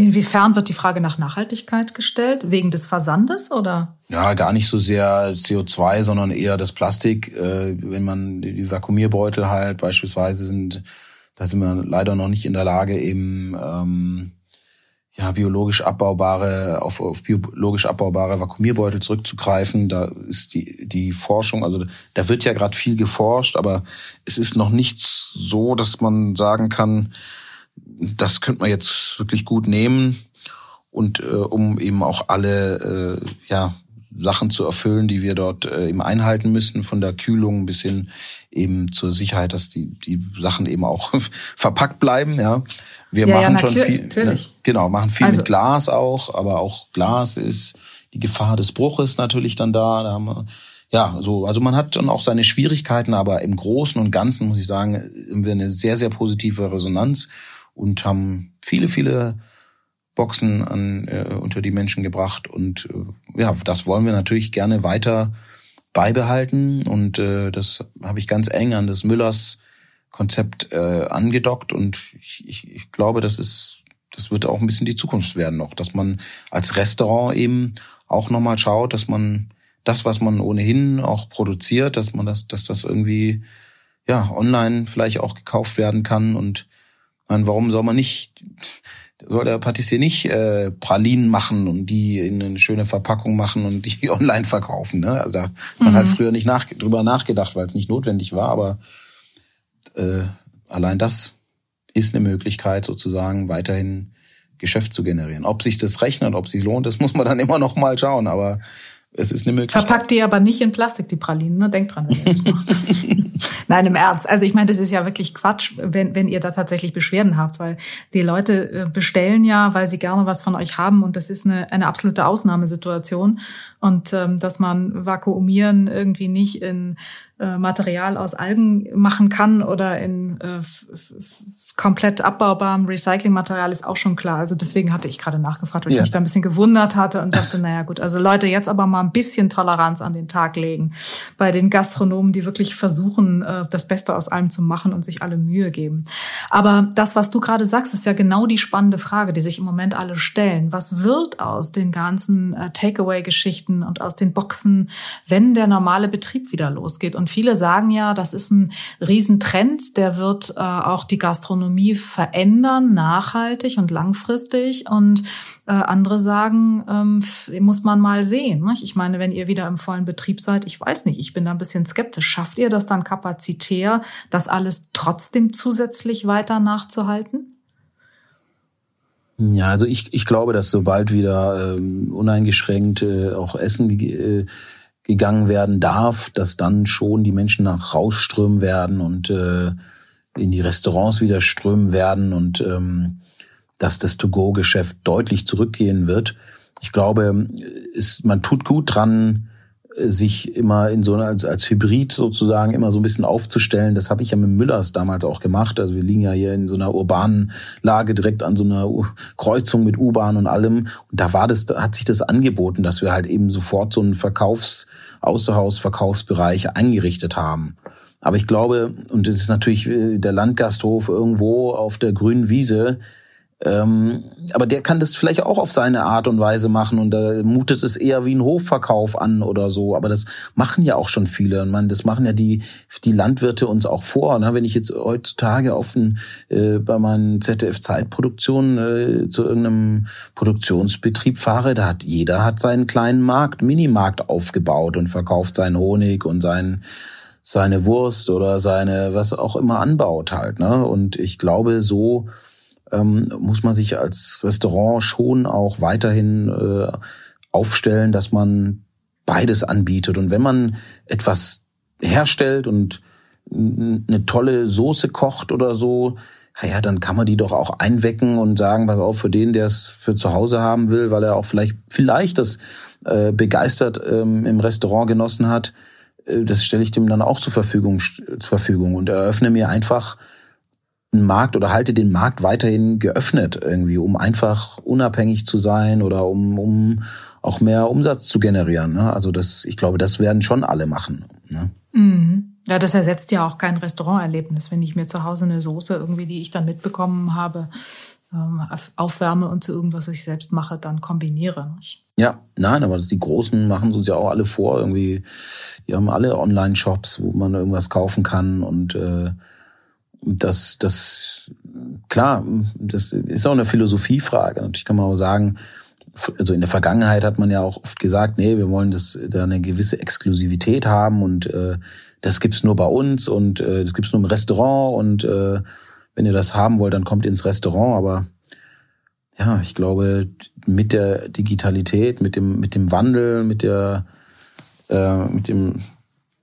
Inwiefern wird die Frage nach Nachhaltigkeit gestellt? Wegen des Versandes oder? Ja, gar nicht so sehr CO2, sondern eher das Plastik. Äh, wenn man die Vakuumierbeutel halt beispielsweise sind, da sind wir leider noch nicht in der Lage, eben ähm, ja, biologisch abbaubare, auf, auf biologisch abbaubare Vakuumierbeutel zurückzugreifen. Da ist die, die Forschung, also da wird ja gerade viel geforscht, aber es ist noch nicht so, dass man sagen kann, das könnte man jetzt wirklich gut nehmen und äh, um eben auch alle äh, ja Sachen zu erfüllen, die wir dort äh, eben einhalten müssen, von der Kühlung bis hin eben zur Sicherheit, dass die die Sachen eben auch <laughs> verpackt bleiben. Ja, wir ja, machen ja, schon viel, ne, genau, machen viel also. mit Glas auch, aber auch Glas ist die Gefahr des Bruches natürlich dann da. Da haben wir ja, so, also man hat dann auch seine Schwierigkeiten, aber im Großen und Ganzen muss ich sagen, haben wir eine sehr, sehr positive Resonanz und haben viele, viele Boxen an, äh, unter die Menschen gebracht. Und äh, ja, das wollen wir natürlich gerne weiter beibehalten. Und äh, das habe ich ganz eng an das Müllers Konzept äh, angedockt. Und ich, ich, ich glaube, das ist, das wird auch ein bisschen die Zukunft werden noch, dass man als Restaurant eben auch nochmal schaut, dass man das, was man ohnehin auch produziert, dass man das, dass das irgendwie ja online vielleicht auch gekauft werden kann und meine, warum soll man nicht, soll der Patissier nicht äh, Pralinen machen und die in eine schöne Verpackung machen und die <laughs> online verkaufen? Ne? Also da mhm. man hat früher nicht nach, drüber nachgedacht, weil es nicht notwendig war, aber äh, allein das ist eine Möglichkeit, sozusagen weiterhin Geschäft zu generieren. Ob sich das rechnet, ob sich lohnt, das <laughs> muss man dann immer noch mal schauen. Aber es ist eine Möglichkeit. Verpackt die aber nicht in Plastik, die Pralinen. Nur denkt dran, wenn ihr das macht. <laughs> Nein, im Ernst. Also ich meine, das ist ja wirklich Quatsch, wenn, wenn ihr da tatsächlich Beschwerden habt, weil die Leute äh, bestellen ja, weil sie gerne was von euch haben und das ist eine, eine absolute Ausnahmesituation. Und ähm, dass man Vakuumieren irgendwie nicht in äh, Material aus Algen machen kann oder in äh, komplett abbaubarem Recyclingmaterial ist auch schon klar. Also deswegen hatte ich gerade nachgefragt, weil ja. ich mich da ein bisschen gewundert hatte und dachte, naja gut, also Leute, jetzt aber mal ein bisschen Toleranz an den Tag legen bei den Gastronomen, die wirklich versuchen, äh, das Beste aus allem zu machen und sich alle Mühe geben. Aber das, was du gerade sagst, ist ja genau die spannende Frage, die sich im Moment alle stellen. Was wird aus den ganzen äh, Takeaway-Geschichten und aus den Boxen, wenn der normale Betrieb wieder losgeht? Und viele sagen ja, das ist ein Riesentrend, der wird äh, auch die Gastronomie verändern, nachhaltig und langfristig. Und äh, andere sagen, ähm, muss man mal sehen. Nicht? Ich meine, wenn ihr wieder im vollen Betrieb seid, ich weiß nicht, ich bin da ein bisschen skeptisch. Schafft ihr das dann kapazitär, das alles trotzdem zusätzlich weiter nachzuhalten? Ja, also ich, ich glaube, dass sobald wieder ähm, uneingeschränkt äh, auch Essen äh, gegangen werden darf, dass dann schon die Menschen nach rausströmen werden und äh, in die Restaurants wieder strömen werden und ähm, dass das To-Go-Geschäft deutlich zurückgehen wird. Ich glaube, ist, man tut gut dran, sich immer in so einer, als, als Hybrid sozusagen immer so ein bisschen aufzustellen. Das habe ich ja mit Müllers damals auch gemacht. Also wir liegen ja hier in so einer urbanen Lage direkt an so einer Kreuzung mit U-Bahn und allem. Und da war das, da hat sich das angeboten, dass wir halt eben sofort so einen Verkaufs-, Außerhaus-Verkaufsbereich eingerichtet haben. Aber ich glaube, und das ist natürlich äh, der Landgasthof irgendwo auf der grünen Wiese, ähm, aber der kann das vielleicht auch auf seine Art und Weise machen und da mutet es eher wie ein Hofverkauf an oder so. Aber das machen ja auch schon viele. Und man, das machen ja die, die Landwirte uns auch vor. Ne? Wenn ich jetzt heutzutage auf ein, äh, bei meinen ZDF-Zeitproduktionen äh, zu irgendeinem Produktionsbetrieb fahre, da hat jeder hat seinen kleinen Markt, Minimarkt aufgebaut und verkauft seinen Honig und seinen seine Wurst oder seine was auch immer anbaut halt. Ne? Und ich glaube, so ähm, muss man sich als Restaurant schon auch weiterhin äh, aufstellen, dass man beides anbietet. Und wenn man etwas herstellt und eine tolle Soße kocht oder so, ja, dann kann man die doch auch einwecken und sagen, was auch für den, der es für zu Hause haben will, weil er auch vielleicht vielleicht das äh, begeistert ähm, im Restaurant genossen hat, äh, das stelle ich dem dann auch zur Verfügung zur Verfügung und eröffne mir einfach Markt oder halte den Markt weiterhin geöffnet irgendwie, um einfach unabhängig zu sein oder um, um auch mehr Umsatz zu generieren. Ne? Also das, ich glaube, das werden schon alle machen. Ne? Mhm. Ja, das ersetzt ja auch kein Restauranterlebnis, wenn ich mir zu Hause eine Soße irgendwie, die ich dann mitbekommen habe, ähm, aufwärme und zu irgendwas, was ich selbst mache, dann kombiniere. Ja, nein, aber die Großen machen uns ja auch alle vor. Irgendwie, die haben alle Online-Shops, wo man irgendwas kaufen kann und äh, das, das, klar, das ist auch eine Philosophiefrage. Natürlich kann man auch sagen, also in der Vergangenheit hat man ja auch oft gesagt, nee, wir wollen das, da eine gewisse Exklusivität haben und äh, das gibt's nur bei uns und äh, das gibt's nur im Restaurant und äh, wenn ihr das haben wollt, dann kommt ins Restaurant. Aber ja, ich glaube, mit der Digitalität, mit dem, mit dem Wandel, mit der, äh, mit dem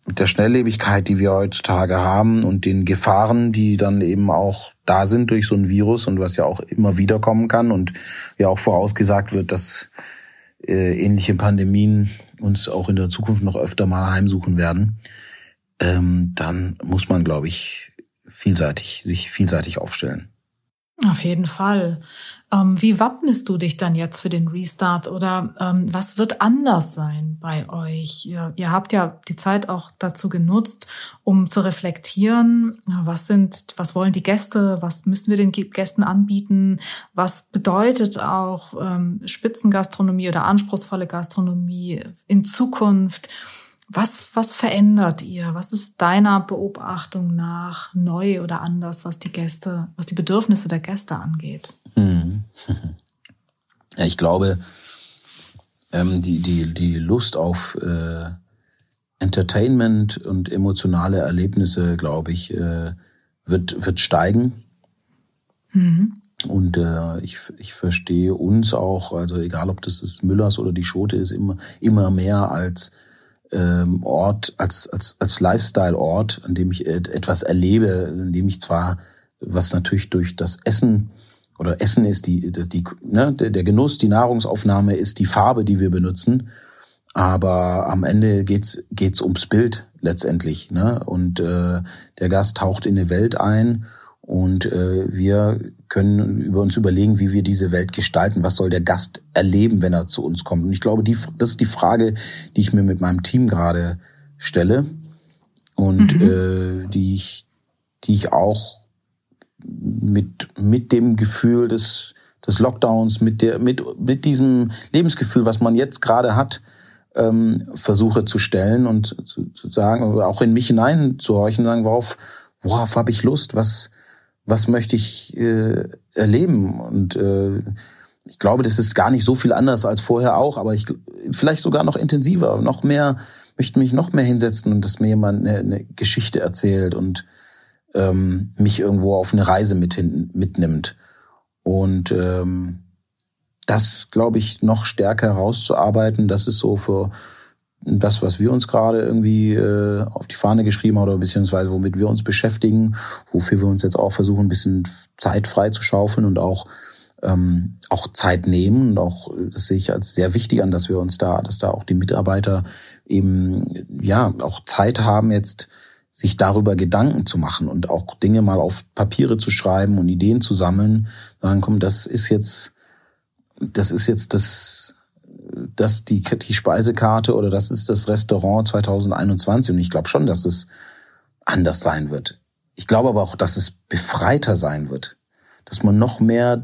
der Schnelllebigkeit, die wir heutzutage haben und den Gefahren, die dann eben auch da sind durch so ein Virus und was ja auch immer wieder kommen kann und ja auch vorausgesagt wird, dass äh, ähnliche Pandemien uns auch in der Zukunft noch öfter mal heimsuchen werden, ähm, dann muss man, glaube ich, vielseitig, sich vielseitig aufstellen. Auf jeden Fall. Ähm, wie wappnest du dich dann jetzt für den Restart oder ähm, was wird anders sein bei euch? Ihr, ihr, habt ja die Zeit auch dazu genutzt, um zu reflektieren, was sind, was wollen die Gäste, was müssen wir den Gästen anbieten, was bedeutet auch ähm, Spitzengastronomie oder anspruchsvolle Gastronomie in Zukunft? Was, was verändert ihr? Was ist deiner Beobachtung nach neu oder anders, was die Gäste, was die Bedürfnisse der Gäste angeht? Mhm. <laughs> Ja, ich glaube, ähm, die, die, die Lust auf äh, Entertainment und emotionale Erlebnisse, glaube ich, äh, wird, wird steigen. Mhm. Und äh, ich, ich verstehe uns auch, also egal ob das das Müllers oder die Schote ist, immer, immer mehr als ähm, Ort, als, als, als Lifestyle-Ort, an dem ich etwas erlebe, in dem ich zwar, was natürlich durch das Essen oder Essen ist die, die ne, der Genuss, die Nahrungsaufnahme ist die Farbe, die wir benutzen. Aber am Ende geht's geht's ums Bild letztendlich. Ne? Und äh, der Gast taucht in eine Welt ein und äh, wir können über uns überlegen, wie wir diese Welt gestalten. Was soll der Gast erleben, wenn er zu uns kommt? Und ich glaube, die, das ist die Frage, die ich mir mit meinem Team gerade stelle und mhm. äh, die ich, die ich auch mit mit dem Gefühl des des Lockdowns, mit der mit mit diesem Lebensgefühl, was man jetzt gerade hat, ähm, versuche zu stellen und zu, zu sagen, auch in mich hineinzuhorchen, sagen, worauf worauf habe ich Lust, was was möchte ich äh, erleben? Und äh, ich glaube, das ist gar nicht so viel anders als vorher auch, aber ich vielleicht sogar noch intensiver, noch mehr, möchte mich noch mehr hinsetzen und dass mir jemand eine, eine Geschichte erzählt und ähm, mich irgendwo auf eine Reise mit hin, mitnimmt. Und ähm, das, glaube ich, noch stärker herauszuarbeiten, das ist so für das, was wir uns gerade irgendwie äh, auf die Fahne geschrieben haben oder beziehungsweise womit wir uns beschäftigen, wofür wir uns jetzt auch versuchen, ein bisschen Zeit frei zu schaufeln und auch ähm, auch Zeit nehmen. Und auch das sehe ich als sehr wichtig an, dass wir uns da, dass da auch die Mitarbeiter eben ja auch Zeit haben jetzt sich darüber Gedanken zu machen und auch Dinge mal auf Papiere zu schreiben und Ideen zu sammeln, sagen, komm, das ist jetzt das ist jetzt das das die, die Speisekarte oder das ist das Restaurant 2021 und ich glaube schon, dass es anders sein wird. Ich glaube aber auch, dass es befreiter sein wird, dass man noch mehr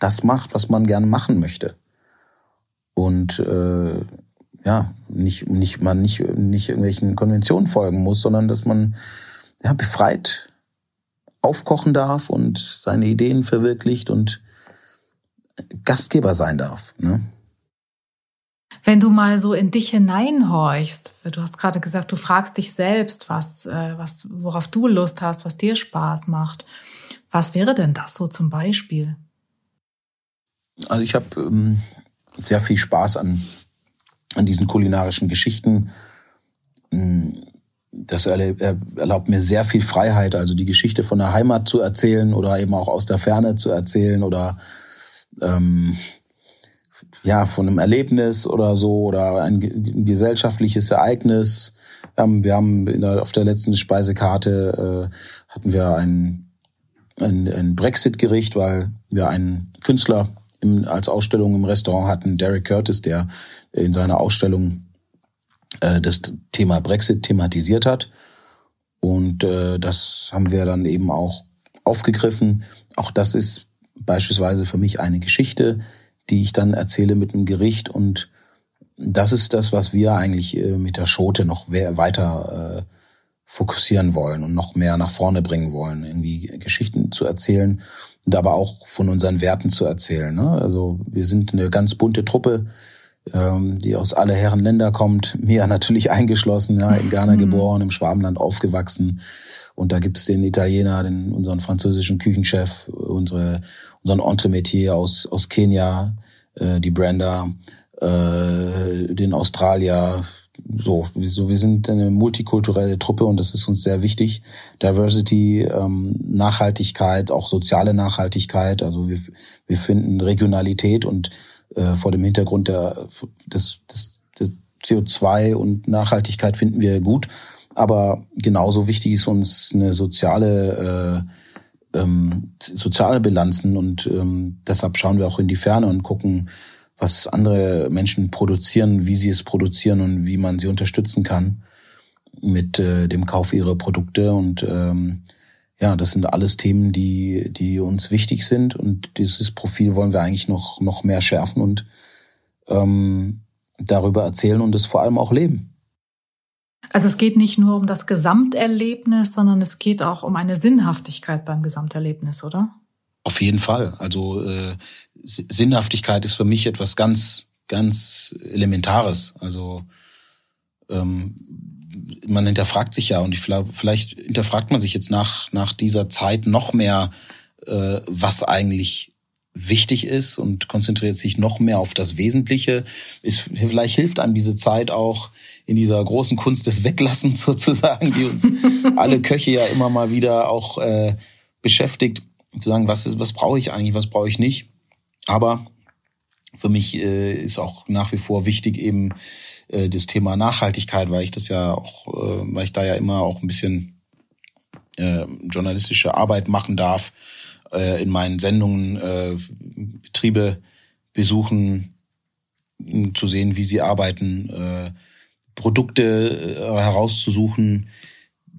das macht, was man gerne machen möchte und äh, ja nicht nicht man nicht nicht irgendwelchen Konventionen folgen muss, sondern dass man ja befreit aufkochen darf und seine Ideen verwirklicht und Gastgeber sein darf. Ne? Wenn du mal so in dich hineinhorchst, du hast gerade gesagt, du fragst dich selbst, was, äh, was, worauf du Lust hast, was dir Spaß macht. Was wäre denn das so zum Beispiel? Also ich habe ähm, sehr viel Spaß an, an diesen kulinarischen Geschichten. Mm, das erlaubt mir sehr viel Freiheit, also die Geschichte von der Heimat zu erzählen oder eben auch aus der Ferne zu erzählen oder ähm, ja, von einem Erlebnis oder so oder ein gesellschaftliches Ereignis. Ähm, wir haben der, auf der letzten Speisekarte äh, hatten wir ein, ein, ein Brexit-Gericht, weil wir einen Künstler im, als Ausstellung im Restaurant hatten, Derek Curtis, der in seiner Ausstellung äh, das Thema Brexit thematisiert hat. Und äh, das haben wir dann eben auch aufgegriffen. Auch das ist beispielsweise für mich eine Geschichte, die ich dann erzähle mit einem Gericht. Und das ist das, was wir eigentlich äh, mit der Schote noch weiter äh, fokussieren wollen und noch mehr nach vorne bringen wollen, irgendwie Geschichten zu erzählen und aber auch von unseren Werten zu erzählen. Ne? Also wir sind eine ganz bunte Truppe, ähm, die aus alle Herren Länder kommt, <laughs> mir natürlich eingeschlossen, ja, in Ghana mhm. geboren, im Schwabenland aufgewachsen. Und da gibt's den Italiener, den unseren französischen Küchenchef, unsere unseren Entremetier aus, aus Kenia, äh, die Brenda, äh, den Australier, so, so, wir sind eine multikulturelle Truppe und das ist uns sehr wichtig. Diversity, ähm, Nachhaltigkeit, auch soziale Nachhaltigkeit. Also wir, wir finden Regionalität und äh, vor dem Hintergrund der, des, des, des CO2 und Nachhaltigkeit finden wir gut. Aber genauso wichtig ist uns eine soziale äh, ähm, soziale Bilanzen und ähm, deshalb schauen wir auch in die Ferne und gucken, was andere Menschen produzieren, wie sie es produzieren und wie man sie unterstützen kann mit äh, dem Kauf ihrer Produkte und ähm, ja, das sind alles Themen, die die uns wichtig sind und dieses Profil wollen wir eigentlich noch noch mehr schärfen und ähm, darüber erzählen und es vor allem auch leben. Also es geht nicht nur um das Gesamterlebnis, sondern es geht auch um eine Sinnhaftigkeit beim Gesamterlebnis, oder? Auf jeden Fall. Also äh, Sinnhaftigkeit ist für mich etwas ganz, ganz Elementares. Also ähm, man hinterfragt sich ja und ich, vielleicht hinterfragt man sich jetzt nach, nach dieser Zeit noch mehr, äh, was eigentlich wichtig ist und konzentriert sich noch mehr auf das Wesentliche. Ist, vielleicht hilft einem diese Zeit auch in dieser großen Kunst des Weglassens <laughs> sozusagen, die uns <laughs> alle Köche ja immer mal wieder auch äh, beschäftigt, zu sagen, was, ist, was brauche ich eigentlich, was brauche ich nicht. Aber für mich äh, ist auch nach wie vor wichtig eben äh, das Thema Nachhaltigkeit, weil ich das ja auch, äh, weil ich da ja immer auch ein bisschen äh, journalistische Arbeit machen darf, äh, in meinen Sendungen äh, Betriebe besuchen, zu sehen, wie sie arbeiten, äh, Produkte äh, herauszusuchen,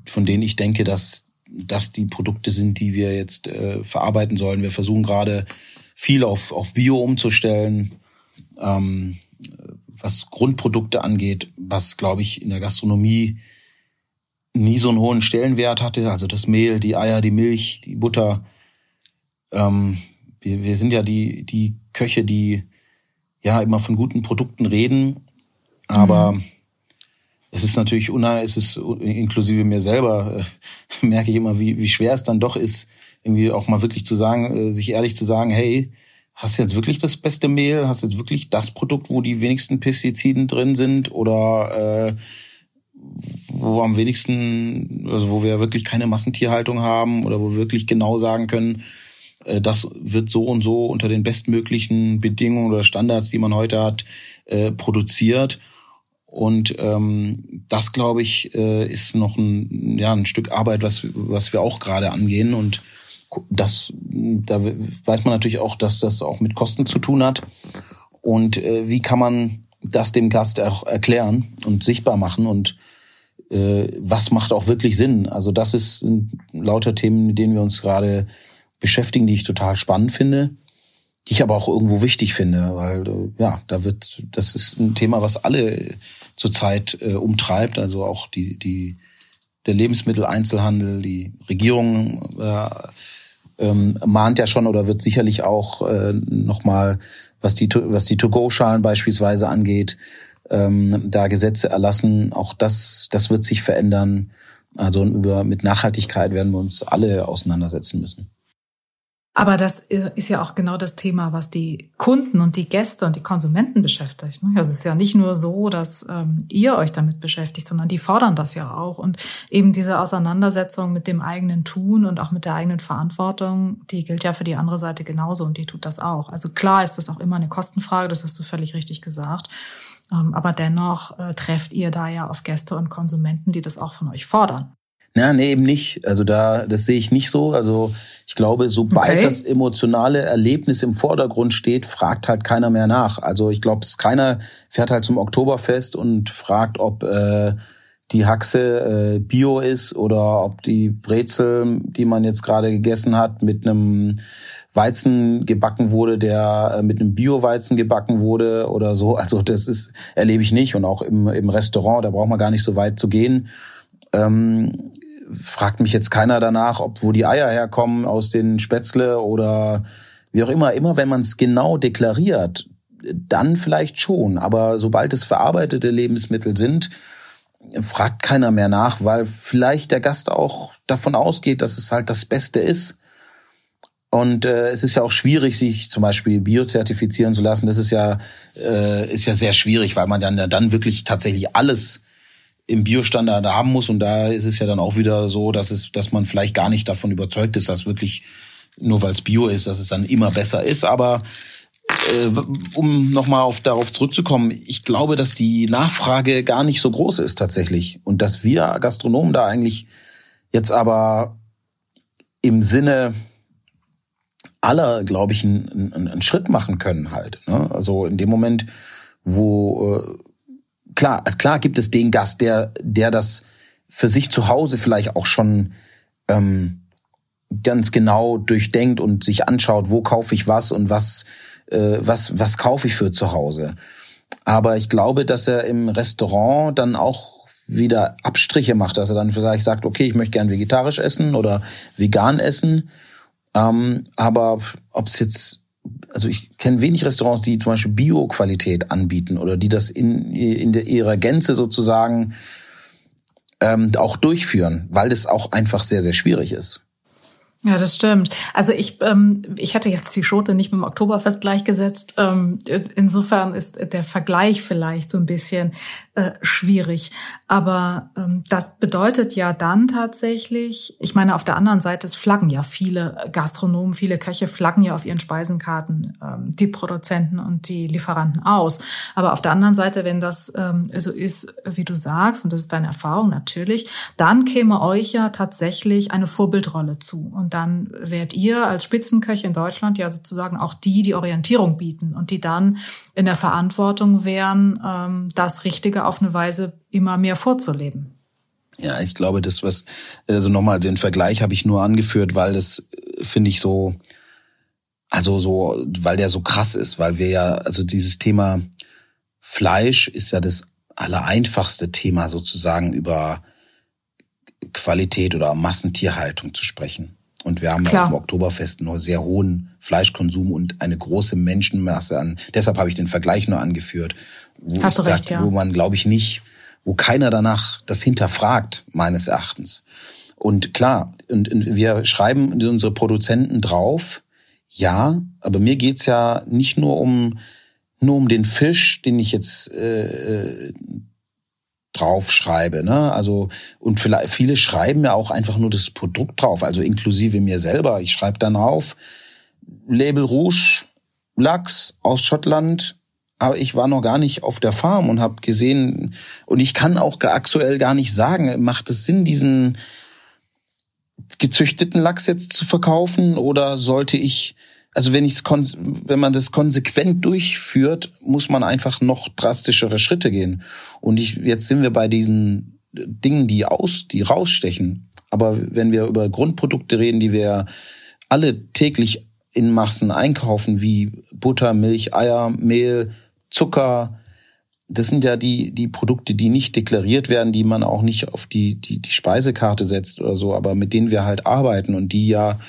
von denen ich denke, dass das die Produkte sind, die wir jetzt äh, verarbeiten sollen. Wir versuchen gerade viel auf, auf Bio umzustellen. Ähm, was Grundprodukte angeht, was, glaube ich, in der Gastronomie nie so einen hohen Stellenwert hatte. Also das Mehl, die Eier, die Milch, die Butter. Ähm, wir, wir sind ja die, die Köche, die ja immer von guten Produkten reden, aber mhm. Es ist natürlich unheimlich, es ist inklusive mir selber, äh, <laughs> merke ich immer, wie, wie schwer es dann doch ist, irgendwie auch mal wirklich zu sagen, äh, sich ehrlich zu sagen, hey, hast du jetzt wirklich das beste Mehl? Hast du jetzt wirklich das Produkt, wo die wenigsten Pestiziden drin sind? Oder äh, wo am wenigsten, also wo wir wirklich keine Massentierhaltung haben oder wo wir wirklich genau sagen können, äh, das wird so und so unter den bestmöglichen Bedingungen oder Standards, die man heute hat, äh, produziert. Und ähm, das, glaube ich, äh, ist noch ein, ja, ein Stück Arbeit, was, was wir auch gerade angehen. Und das, da weiß man natürlich auch, dass das auch mit Kosten zu tun hat. Und äh, wie kann man das dem Gast auch erklären und sichtbar machen und äh, was macht auch wirklich Sinn? Also das ist sind lauter Themen, mit denen wir uns gerade beschäftigen, die ich total spannend finde, die ich aber auch irgendwo wichtig finde, weil äh, ja, da wird, das ist ein Thema, was alle zurzeit äh, umtreibt, also auch die die der Lebensmitteleinzelhandel, die Regierung äh, ähm, mahnt ja schon oder wird sicherlich auch äh, nochmal, was die, was die To-Go-Schalen beispielsweise angeht, ähm, da Gesetze erlassen. Auch das, das wird sich verändern. Also über, mit Nachhaltigkeit werden wir uns alle auseinandersetzen müssen. Aber das ist ja auch genau das Thema, was die Kunden und die Gäste und die Konsumenten beschäftigt. Ne? Also es ist ja nicht nur so, dass ähm, ihr euch damit beschäftigt, sondern die fordern das ja auch. Und eben diese Auseinandersetzung mit dem eigenen Tun und auch mit der eigenen Verantwortung, die gilt ja für die andere Seite genauso und die tut das auch. Also klar ist das auch immer eine Kostenfrage, das hast du völlig richtig gesagt. Ähm, aber dennoch äh, trefft ihr da ja auf Gäste und Konsumenten, die das auch von euch fordern. Ja, nee, eben nicht. Also da, das sehe ich nicht so. Also ich glaube, sobald okay. das emotionale Erlebnis im Vordergrund steht, fragt halt keiner mehr nach. Also ich glaube, es keiner fährt halt zum Oktoberfest und fragt, ob äh, die Haxe äh, Bio ist oder ob die Brezel, die man jetzt gerade gegessen hat, mit einem Weizen gebacken wurde, der äh, mit einem Bio-Weizen gebacken wurde oder so. <laughs> Also das ist erlebe ich nicht und auch im, im Restaurant, da braucht man gar nicht so weit zu gehen. Ähm, fragt mich jetzt keiner danach, ob wo die Eier herkommen aus den Spätzle oder wie auch immer. Immer wenn man es genau deklariert, dann vielleicht schon. Aber sobald es verarbeitete Lebensmittel sind, fragt keiner mehr nach, weil vielleicht der Gast auch davon ausgeht, dass es halt das Beste ist. Und äh, es ist ja auch schwierig, sich zum Beispiel biozertifizieren zu lassen. Das ist ja äh, ist ja sehr schwierig, weil man dann dann wirklich tatsächlich alles im Biostandard haben muss. Und da ist es ja dann auch wieder so, dass es, dass man vielleicht gar nicht davon überzeugt ist, dass wirklich nur weil es Bio ist, dass es dann immer besser ist. Aber äh, um nochmal auf, darauf zurückzukommen, ich glaube, dass die Nachfrage gar nicht so groß ist tatsächlich. Und dass wir Gastronomen da eigentlich jetzt aber im Sinne aller, glaube ich, einen, einen, einen Schritt machen können halt. Ne? Also in dem Moment, wo äh, klar, also klar gibt es den Gast, der, der das für sich zu Hause vielleicht auch schon ähm, ganz genau durchdenkt und sich anschaut, wo kaufe ich was und was, äh, was, was kaufe ich für zu Hause. Aber ich glaube, dass er im Restaurant dann auch wieder Abstriche macht, dass er dann vielleicht sagt, okay, ich möchte gern vegetarisch essen oder vegan essen. Ähm, aber ob es jetzt also ich kenne wenig Restaurants, die zum Beispiel Bio-Qualität anbieten oder die das in, in der, ihrer Gänze sozusagen ähm, auch durchführen, weil das auch einfach sehr, sehr schwierig ist. Ja, das stimmt. Also ich, ähm, ich hätte jetzt die Schote nicht mit dem Oktoberfest gleichgesetzt. Ähm, insofern ist der Vergleich vielleicht so ein bisschen äh, schwierig. Aber ähm, das bedeutet ja dann tatsächlich, ich meine, auf der anderen Seite, es flaggen ja viele Gastronomen, viele Köche flaggen ja auf ihren Speisenkarten ähm, die Produzenten und die Lieferanten aus. Aber auf der anderen Seite, wenn das ähm, so ist, wie du sagst, und das ist deine Erfahrung natürlich, dann käme euch ja tatsächlich eine Vorbildrolle zu. Und dann werdet ihr als Spitzenköche in Deutschland ja sozusagen auch die, die Orientierung bieten und die dann in der Verantwortung wären, ähm, das Richtige auf eine Weise immer mehr vorzuleben. Ja, ich glaube, das was also nochmal den Vergleich habe ich nur angeführt, weil das äh, finde ich so also so weil der so krass ist, weil wir ja also dieses Thema Fleisch ist ja das allereinfachste Thema sozusagen über Qualität oder Massentierhaltung zu sprechen. Und wir haben Klar. auch im Oktoberfest einen sehr hohen Fleischkonsum und eine große Menschenmasse an. Deshalb habe ich den Vergleich nur angeführt. Wo Hast du recht, ja. Wo man, glaube ich, nicht, wo keiner danach das hinterfragt, meines Erachtens. Und klar, und, und wir schreiben unsere Produzenten drauf, ja, aber mir geht's ja nicht nur um nur um den Fisch, den ich jetzt äh, äh draufschreibe. Ne? Also und vielleicht viele schreiben ja auch einfach nur das Produkt drauf, also inklusive mir selber. Ich schreibe dann drauf Label Rouge, Lachs aus Schottland. Aber ich war noch gar nicht auf der Farm und habe gesehen, und ich kann auch aktuell gar nicht sagen, macht es Sinn, diesen gezüchteten Lachs jetzt zu verkaufen oder sollte ich also wenn ich wenn man das konsequent durchführt, muss man einfach noch drastischere Schritte gehen. Und ich, jetzt sind wir bei diesen Dingen, die aus, die rausstechen. Aber wenn wir über Grundprodukte reden, die wir alle täglich in Massen einkaufen, wie Butter, Milch, Eier, Mehl, Zucker, das sind ja die, die Produkte, die nicht deklariert werden, die man auch nicht auf die, die, die Speisekarte setzt oder so, aber mit denen wir halt arbeiten und die ja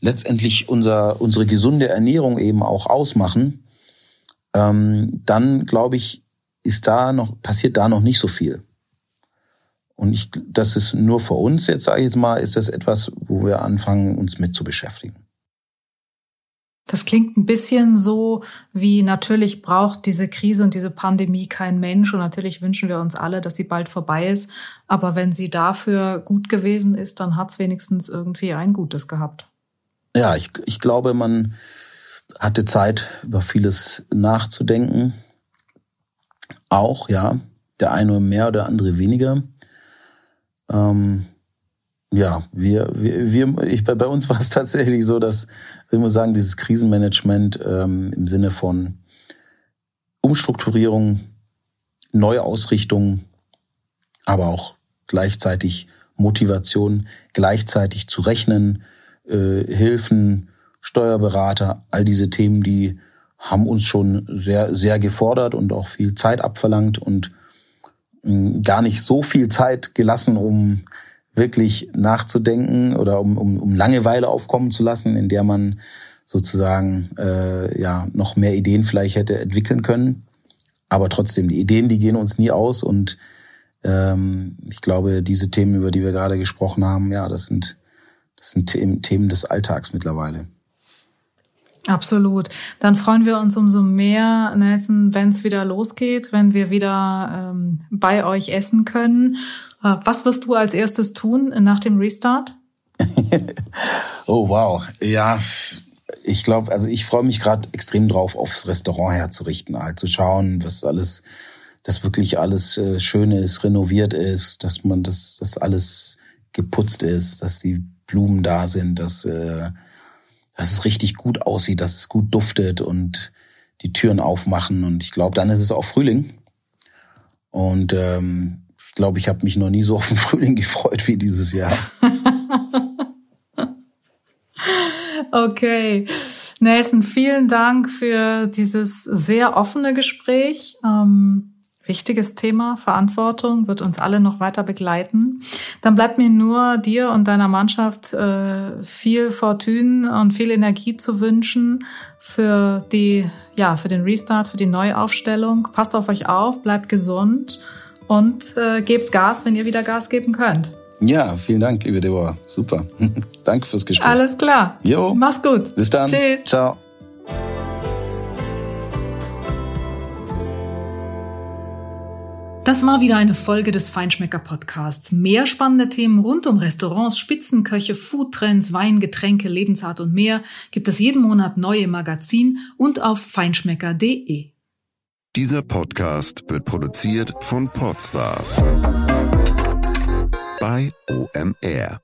letztendlich unser, unsere gesunde Ernährung eben auch ausmachen, ähm, dann glaube ich, ist da noch, passiert da noch nicht so viel. Und ich, das ist nur für uns jetzt, sage ich jetzt mal, ist das etwas, wo wir anfangen, uns mit zu beschäftigen. Das klingt ein bisschen so, wie natürlich braucht diese Krise und diese Pandemie kein Mensch. Und natürlich wünschen wir uns alle, dass sie bald vorbei ist. Aber wenn sie dafür gut gewesen ist, dann hat es wenigstens irgendwie ein Gutes gehabt ja, ich, ich glaube, man hatte Zeit, über vieles nachzudenken. Auch, ja, der eine mehr, der andere weniger. Ähm, ja, wir, wir, wir ich, bei uns <laughs> war es tatsächlich so, dass, ich muss sagen, dieses Krisenmanagement ähm, im Sinne von Umstrukturierung, Neuausrichtung, aber auch gleichzeitig Motivation, gleichzeitig zu rechnen, äh, Hilfen, Steuerberater, all diese Themen, die haben uns schon sehr, sehr gefordert und auch viel Zeit abverlangt und mh, hm, gar nicht so viel Zeit gelassen, um wirklich nachzudenken oder um, um, um Langeweile aufkommen zu lassen, in der man sozusagen äh, ja noch mehr Ideen vielleicht hätte entwickeln können. Aber trotzdem, die Ideen, die gehen uns nie aus und ähm, ich glaube, diese Themen, über die wir gerade gesprochen haben, ja, das sind das sind Themen des Alltags mittlerweile. Absolut. Dann freuen wir uns umso mehr, Nelson, wenn es wieder losgeht, wenn wir wieder ähm, bei euch essen können. Äh, was wirst du als erstes tun nach dem Restart? <laughs> oh wow, ja, ich glaube, also ich freue mich gerade extrem drauf, aufs Restaurant herzurichten, halt zu schauen, was alles, dass wirklich alles äh, schön ist, renoviert ist, dass man das, das alles geputzt ist, dass die Blumen da sind, dass, äh, dass es richtig gut aussieht, dass es gut duftet und die Türen aufmachen. Und ich glaube, dann ist es auch Frühling. Und ähm, ich glaube, ich habe mich noch nie so <laughs> auf den Frühling gefreut wie dieses Jahr. <laughs> okay. Nelson, vielen Dank für dieses sehr offene Gespräch. Ähm Wichtiges Thema, Verantwortung, wird uns alle noch weiter begleiten. Dann bleibt mir nur dir und deiner Mannschaft äh, viel Fortune und viel Energie zu wünschen für die, ja, für den Restart, für die Neuaufstellung. Passt auf euch auf, bleibt gesund und äh, gebt Gas, wenn ihr wieder Gas geben könnt. Ja, vielen Dank, liebe Deborah. Super. <laughs> Danke fürs Gespräch. Alles klar. Jo. Mach's gut. Bis dann. Tschüss. Ciao. Das war wieder eine Folge des Feinschmecker Podcasts. Mehr spannende Themen rund um Restaurants, Spitzenköche, Foodtrends, Wein, Getränke, Lebensart und mehr gibt es jeden Monat neu im Magazin und auf feinschmecker.de. Dieser Podcast wird produziert von Podstars bei OMR.